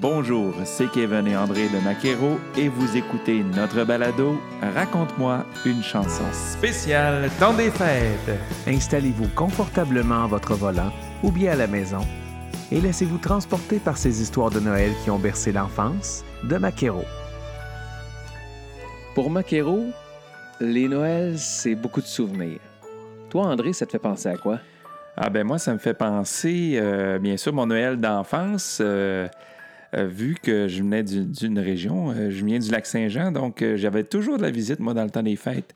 Bonjour, c'est Kevin et André de Maquero et vous écoutez notre balado Raconte-moi une chanson spéciale dans des fêtes. Installez-vous confortablement à votre volant ou bien à la maison et laissez-vous transporter par ces histoires de Noël qui ont bercé l'enfance de Maquero. Pour Maquero, les Noëls, c'est beaucoup de souvenirs. Toi, André, ça te fait penser à quoi? Ah ben moi, ça me fait penser, euh, bien sûr, mon Noël d'enfance. euh, euh, vu que je venais du- d'une région, euh, je viens du lac Saint-Jean, donc euh, j'avais toujours de la visite, moi, dans le temps des fêtes.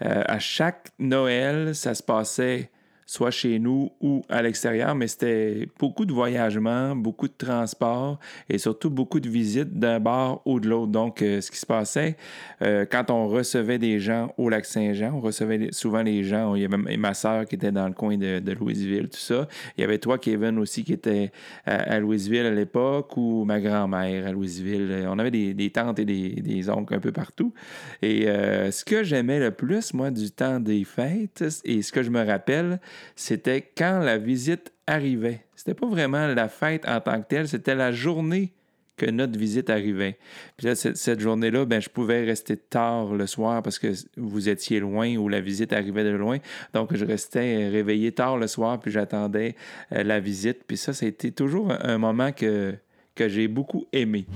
À chaque Noël, ça se passait soit chez nous ou à l'extérieur, mais c'était beaucoup de voyagements, beaucoup de transports et surtout beaucoup de visites d'un bar ou de l'autre. Donc, euh, ce qui se passait, euh, quand on recevait des gens au lac Saint-Jean, on recevait souvent les gens, il y avait ma soeur qui était dans le coin de, de Louisville, tout ça. Il y avait toi, Kevin, aussi, qui était à, Louisville à l'époque, ou ma grand-mère à Louisville. Euh, On avait des, des tantes et des, des oncles un peu partout. Et ce que j'aimais le plus, moi, du temps des fêtes, et ce que je me rappelle, c'était quand la visite arrivait. C'était pas vraiment la fête en tant que telle, c'était la journée que notre visite arrivait. Puis là, cette, journée-là, ben, je pouvais rester tard le soir parce que vous étiez loin ou la visite arrivait de loin. Donc, je restais réveillé tard le soir, puis j'attendais euh, la visite. Puis ça, été toujours un, moment que j'ai beaucoup aimé.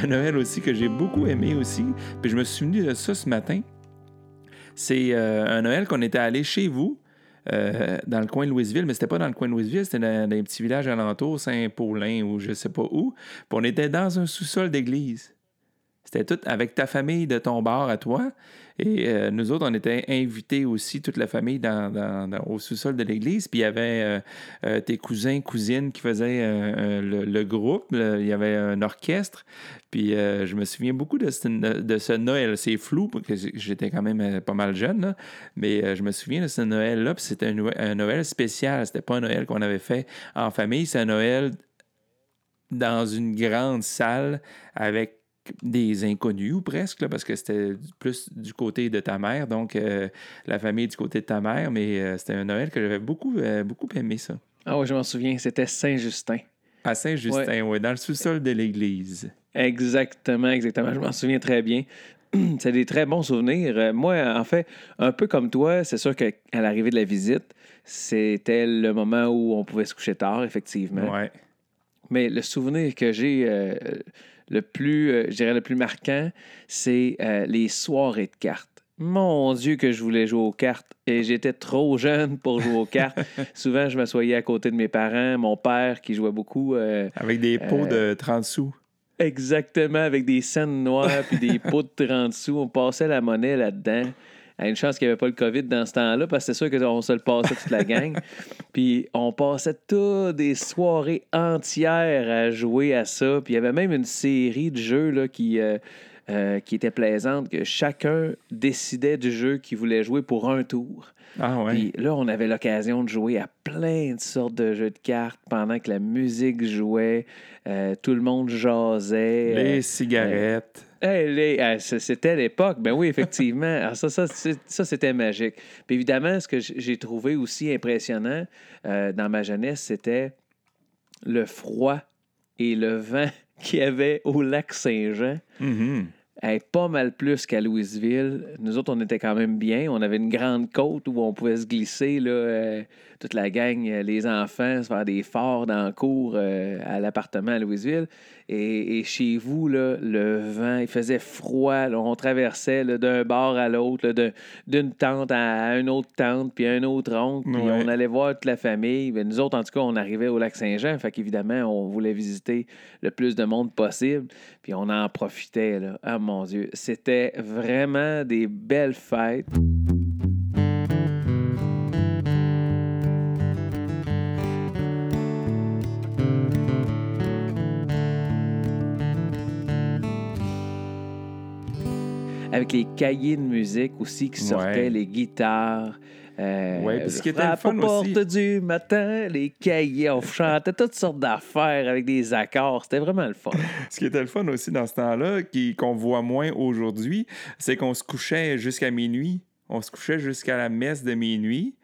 Y a Noël aussi que j'ai beaucoup aimé aussi. Puis je me suis de ça ce matin. C'est euh, un Noël qu'on était allé chez vous, euh, dans le coin de Louisville, mais c'était pas dans le coin de Louisville, c'était dans, dans un petit village alentour, Saint-Paulin ou je sais pas où. Puis on était dans un sous-sol d'église. C'était tout avec ta famille de ton bar à toi. Et euh, nous autres, on était invités aussi, toute la famille, dans, au sous-sol de l'église. Puis il y avait euh, euh, tes cousins, cousines qui faisaient le, groupe. Il y avait un orchestre. Puis je me souviens beaucoup de ce, Noël. C'est flou, parce que j'étais quand même pas mal jeune, mais je me souviens de ce Noël-là. Puis c'était un, un Noël spécial. C'était pas un Noël qu'on avait fait en famille. C'est un Noël dans une grande salle avec des inconnus ou presque, là, parce que c'était plus du côté de ta mère, donc euh, la famille du côté de ta mère, mais euh, c'était un Noël que j'avais beaucoup, euh, beaucoup aimé ça. Ah oui, je m'en souviens, c'était Saint-Justin. À Saint-Justin, oui, dans le sous-sol de l'église. Exactement, exactement. Je m'en souviens très bien. C'est des très bons souvenirs. Moi, en fait, un peu comme toi, c'est sûr qu'à l'arrivée de la visite, c'était le moment où on pouvait se coucher tard, effectivement. Ouais. Mais le souvenir que j'ai le plus, euh, je dirais le plus marquant, c'est euh, les soirées de cartes. Mon Dieu, que je voulais jouer aux cartes. Et j'étais trop jeune pour jouer aux cartes. Souvent, je m'assoyais à côté de mes parents, mon père qui jouait beaucoup. euh, Avec des pots de 30 sous. Exactement, avec des scènes noires puis des pots de 30 sous. On passait la monnaie là-dedans. À une chance qu'il n'y avait pas le COVID dans ce temps-là, parce que c'est sûr qu'on se le passait toute la gang. Puis on passait toutes des soirées entières à jouer à ça. Puis il y avait même une série de jeux là, qui, euh, euh, qui était plaisante, que chacun décidait du jeu qu'il voulait jouer pour un tour. Ah ouais. Puis là, on avait l'occasion de jouer à plein de sortes de jeux de cartes pendant que la musique jouait, euh, tout le monde jasait. les euh, cigarettes. Ah, c- c'était l'époque. Ben oui, effectivement. Alors ça, c'était magique. Puis évidemment, ce que j'ai trouvé aussi impressionnant euh, dans ma jeunesse, c'était le froid et le vent qu'il y avait au lac Saint-Jean. Mhm. Hey, pas mal plus qu'à Louisville. Nous autres, on était quand même bien. On avait une grande côte où on pouvait se glisser, là, euh, toute la gang, euh, les enfants, se faire des forts dans le cours euh, à l'appartement à Louisville. Et, et chez vous, là, le vent, il faisait froid. là. on traversait d'un bord à l'autre, d'une tente à une autre tente, puis à un autre oncle. Puis Ouais. on allait voir toute la famille. Ben, nous autres, en tout cas, on arrivait au lac Saint-Jean. Fait qu'évidemment, on voulait visiter le plus de monde possible. Puis on en profitait, là. Ah mon Dieu. C'était vraiment des belles fêtes. avec les cahiers de musique aussi qui sortaient, Ouais. les guitares. Euh, puis ce qui était le fun aussi- du matin, les cahiers, on chantait toutes sortes d'affaires avec des accords. C'était vraiment le fun. Ce qui était le fun aussi dans ce temps-là, qu'on voit moins aujourd'hui, c'est qu'on se couchait jusqu'à minuit. On se couchait jusqu'à la messe de minuit.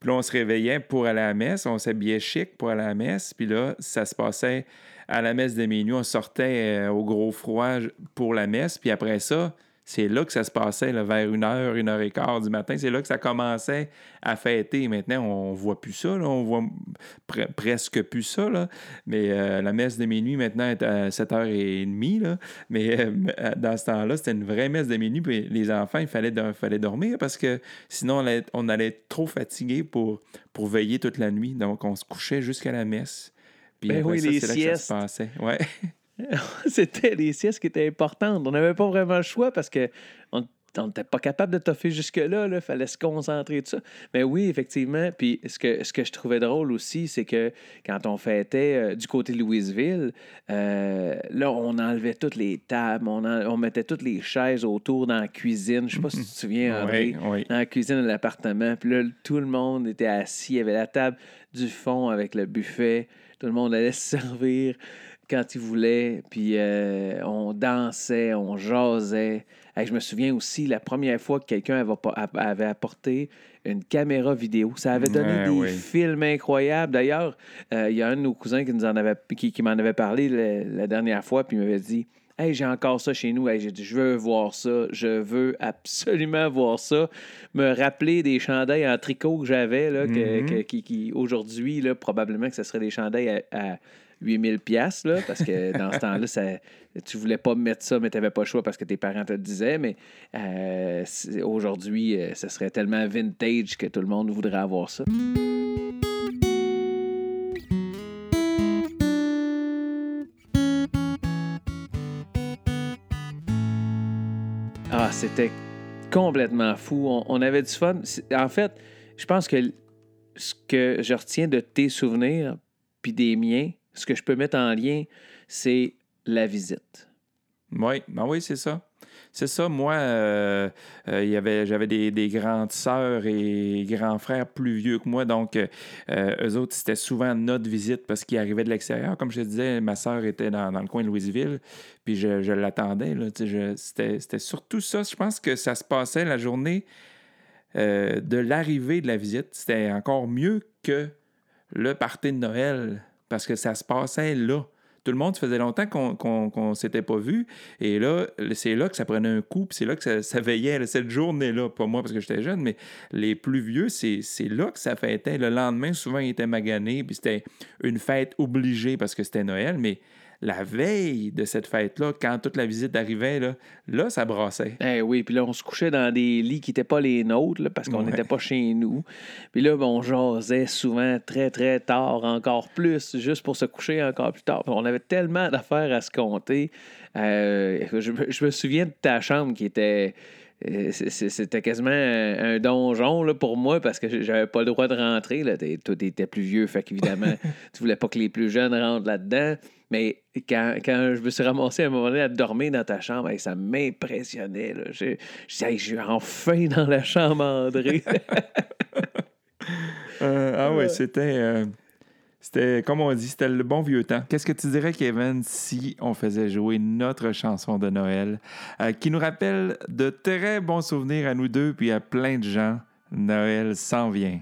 Puis là, on se réveillait pour aller à la messe. On s'habillait chic pour aller à la messe. Puis là, ça se passait à la messe de minuit. On sortait euh, au gros froid pour la messe. Puis après ça, c'est là que ça se passait, là, vers une heure, une heure et quart du matin. C'est là que ça commençait à fêter. Maintenant, on voit plus ça. là. On voit pre- presque plus ça. là. Mais euh, la messe de minuit, maintenant, est à 7h30. Là. Mais euh, dans ce temps-là, c'était une vraie messe de minuit. Puis les enfants, il fallait, fallait dormir parce que sinon, on allait, on allait être trop fatigué pour, pour veiller toute la nuit. Donc, on se couchait jusqu'à la messe. Puis Ben après oui, ça, les c'est là que ça siestes. se passait. Ouais. C'était les siestes qui étaient importantes. On n'avait pas vraiment le choix parce que on n'était pas capable de toffer jusque-là. Il fallait se concentrer de ça. Mais oui, effectivement. Puis ce que, ce que je trouvais drôle aussi, c'est que quand on fêtait euh, du côté de Louisville, euh, là, on enlevait toutes les tables, on, en- on mettait toutes les chaises autour dans la cuisine. Je sais pas si tu te souviens, André. Oui, oui. Dans la cuisine de l'appartement. Puis là, tout le monde était assis. Il y avait la table du fond avec le buffet. Tout le monde allait se servir quand il voulait. Puis euh, on dansait, on jasait. Hey, je me souviens aussi la première fois que quelqu'un avait, apporté une caméra vidéo. Ça avait donné Ouais, des oui. films incroyables. D'ailleurs, euh, il y a un de nos cousins qui, nous en avait, qui, qui m'en avait parlé la, la dernière fois, puis il m'avait dit Hey, j'ai encore ça chez nous. Hey, j'ai dit, je veux voir ça. Je veux absolument voir ça. Me rappeler des chandails en tricot que j'avais, là, que- Mhm. que- qui, qui- aujourd'hui, probablement que ce serait des chandails à, à 8000 pièces là, parce que dans ce temps-là, ça, tu voulais pas mettre ça, mais tu n'avais pas le choix parce que tes parents te le disaient. Mais euh, aujourd'hui, euh, ce serait tellement vintage que tout le monde voudrait avoir ça. Ah, c'était complètement fou. On, on avait du fun. En fait, je pense que ce que je retiens de tes souvenirs puis des miens, ce que je peux mettre en lien, c'est la visite. Oui, ben oui, c'est ça. C'est ça, moi, euh, euh, j'avais des, des grandes sœurs et grands frères plus vieux que moi, donc euh, eux autres, c'était souvent notre visite parce qu'ils arrivaient de l'extérieur. Comme je te disais, ma sœur était dans, le coin de Louisville, puis je, l'attendais. C'était, surtout ça. Je pense que ça se passait la journée de l'arrivée de la visite. C'était encore mieux que le party de Noël parce que ça se passait là. Tout le monde, faisait longtemps qu'on s'était pas vu. Et là, c'est là que ça prenait un coup, puis c'est là que ça, veillait, cette journée-là. Pas moi parce que j'étais jeune, mais les plus vieux, c'est c'est là que ça fêtait. Le lendemain, souvent, ils étaient maganés, puis c'était une fête obligée parce que c'était Noël, mais la veille de cette fête-là, quand toute la visite arrivait, là, là ça brassait. Eh oui, puis là, on se couchait dans des lits qui n'étaient pas les nôtres, là, parce qu'on Ouais. n'était pas chez nous. Puis là, ben, on jasait souvent très, très tard, encore plus, juste pour se coucher encore plus tard. Puis on avait tellement d'affaires à se compter. Euh, je me souviens de ta chambre qui était... euh, C'était quasiment un, un donjon là, pour moi parce que j'avais pas le droit de rentrer. Là. Toi, t'étais plus vieux, fait qu'évidemment, tu voulais pas que les plus jeunes rentrent là-dedans. Mais quand, quand je me suis ramassé à un moment donné à dormir dans ta chambre, hey, ça m'impressionnait. Je, je disais, Hey, je suis enfin dans la chambre, André. Euh, ah oui, c'était. euh, c'était, comme on dit, c'était le bon vieux temps. Qu'est-ce que tu dirais, Kevin, si on faisait jouer notre chanson de Noël, euh, qui nous rappelle de très bons souvenirs à nous deux, puis à plein de gens? Noël s'en vient.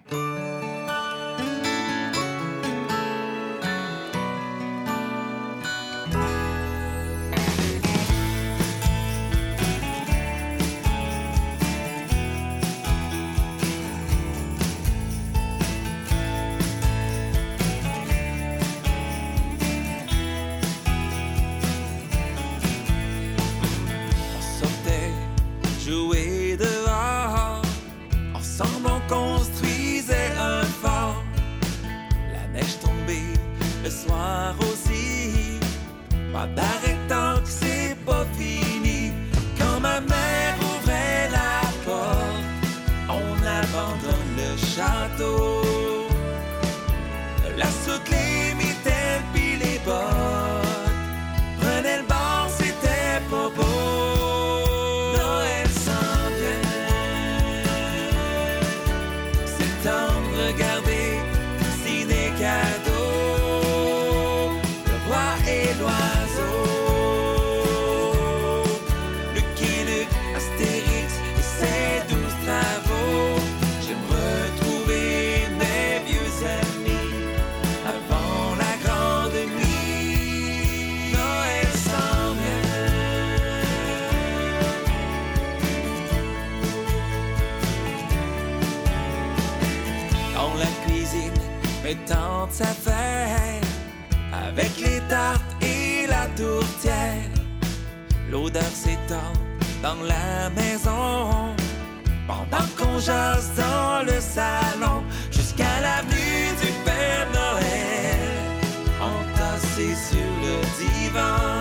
Ma tant que c'est pas fini. Quand ma mère ouvrait la porte, on abandonne le château. La soute, les mitaines, puis les bottes. Prenez le bord, c'était pas beau. regarder dessiner cadeau. Le roi et loin. Mes tantes s'affairent avec les tartes et la tourtière. L'odeur s'étend dans la maison pendant qu'on jase dans le salon jusqu'à l'avenue du Père Noël, entassé sur le divan.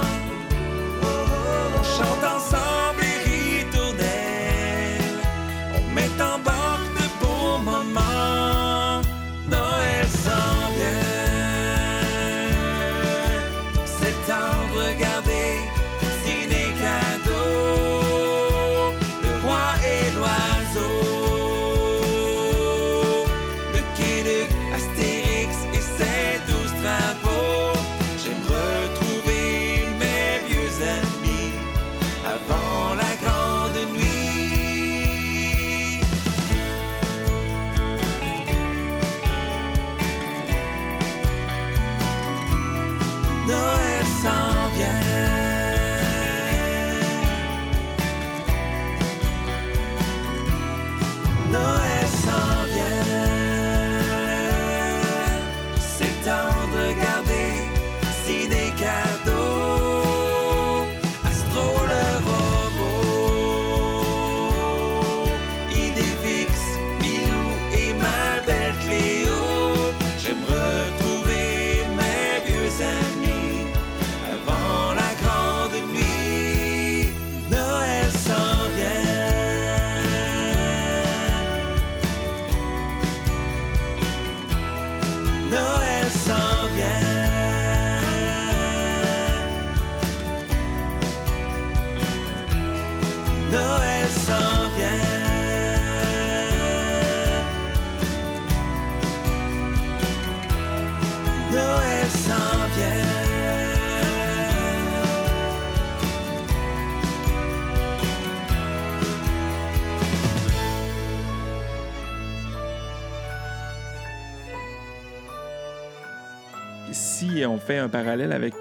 On fait un parallèle avec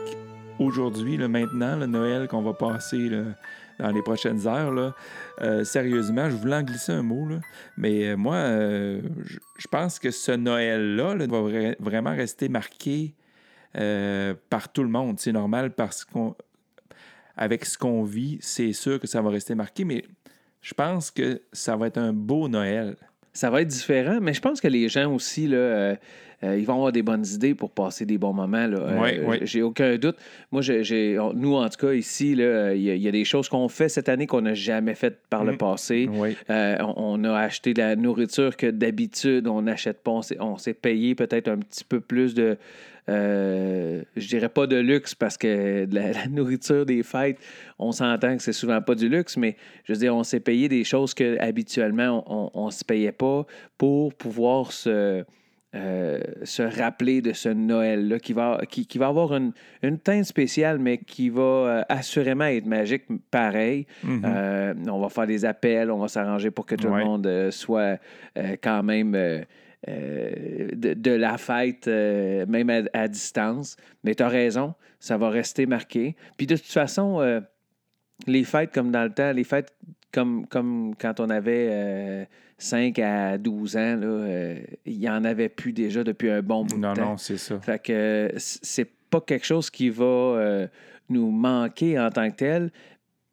aujourd'hui, là, maintenant, le Noël qu'on va passer dans les prochaines heures, euh, sérieusement, je voulais en glisser un mot, mais euh, moi, euh, je pense que ce Noël-là là, va vra- vraiment rester marqué par tout le monde. C'est normal parce qu'on avec ce qu'on vit, c'est sûr que ça va rester marqué, mais je pense que ça va être un beau Noël. Ça va être différent, mais je pense que les gens aussi, là, euh, euh, ils vont avoir des bonnes idées pour passer des bons moments. Là. Euh, Ouais, ouais. J'ai aucun doute. Moi, j'ai, nous, en tout cas, ici, il y, a- il y a des choses qu'on fait cette année qu'on n'a jamais faites par le Mm. passé. Oui. Euh, on, on a acheté de la nourriture que d'habitude, on n'achète pas. On s'est payé peut-être un petit peu plus de. Euh, je dirais pas de luxe parce que de la, la nourriture des fêtes, on s'entend que c'est souvent pas du luxe, mais je veux dire, on s'est payé des choses que habituellement on ne se payait pas pour pouvoir se, euh, se rappeler de ce Noël-là qui va, qui, qui va avoir une, une teinte spéciale, mais qui va euh, assurément être magique pareil. Mhm. Euh, on va faire des appels, on va s'arranger pour que tout Ouais. le monde soit quand même euh, de, de la fête, euh, même à, à distance. Mais tu as raison, ça va rester marqué. Puis de toute façon, euh, les fêtes comme dans le temps, les fêtes comme, comme quand on avait euh, 5 à 12 ans, il n'y en avait plus déjà depuis un bon bout non, de temps. non, c'est ça. Fait que c'est pas quelque chose qui va nous manquer en tant que tel.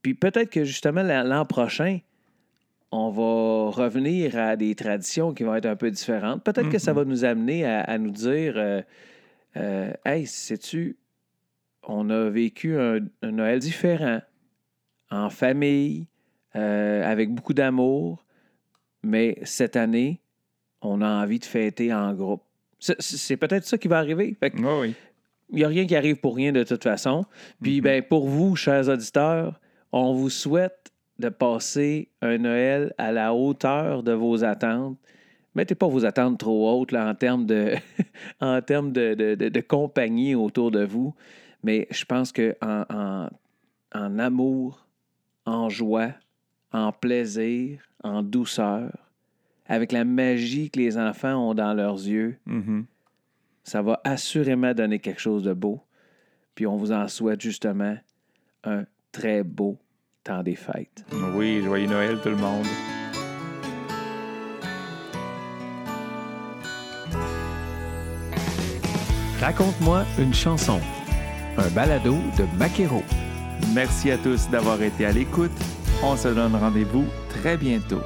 Puis peut-être que justement la- l'an prochain, on va revenir à des traditions qui vont être un peu différentes. Peut-être que ça Mhm. va nous amener à, à nous dire euh, euh, Hey, sais-tu, on a vécu un, un Noël différent, en famille, euh, avec beaucoup d'amour, mais cette année, on a envie de fêter en groupe. C'est- peut-être ça qui va arriver. Fait que oui. il n'y a rien qui arrive pour rien de toute façon. Puis, Mhm. ben, pour vous, chers auditeurs, on vous souhaite de passer un Noël à la hauteur de vos attentes, mettez pas vos attentes trop hautes là, en termes de, en termes de, de- de- de compagnie autour de vous. Mais je pense que en, en- en amour, en joie, en plaisir, en douceur, avec la magie que les enfants ont dans leurs yeux, Mhm. ça va assurément donner quelque chose de beau. Puis on vous en souhaite justement un très beau temps des fêtes. Oui, joyeux Noël tout le monde. Raconte-moi une chanson. Un balado de Maquero. Merci à tous d'avoir été à l'écoute. On se donne rendez-vous très bientôt.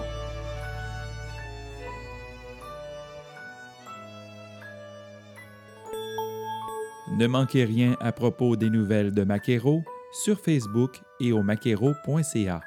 Ne manquez rien à propos des nouvelles de Maquero sur Facebook et au maquero.ca.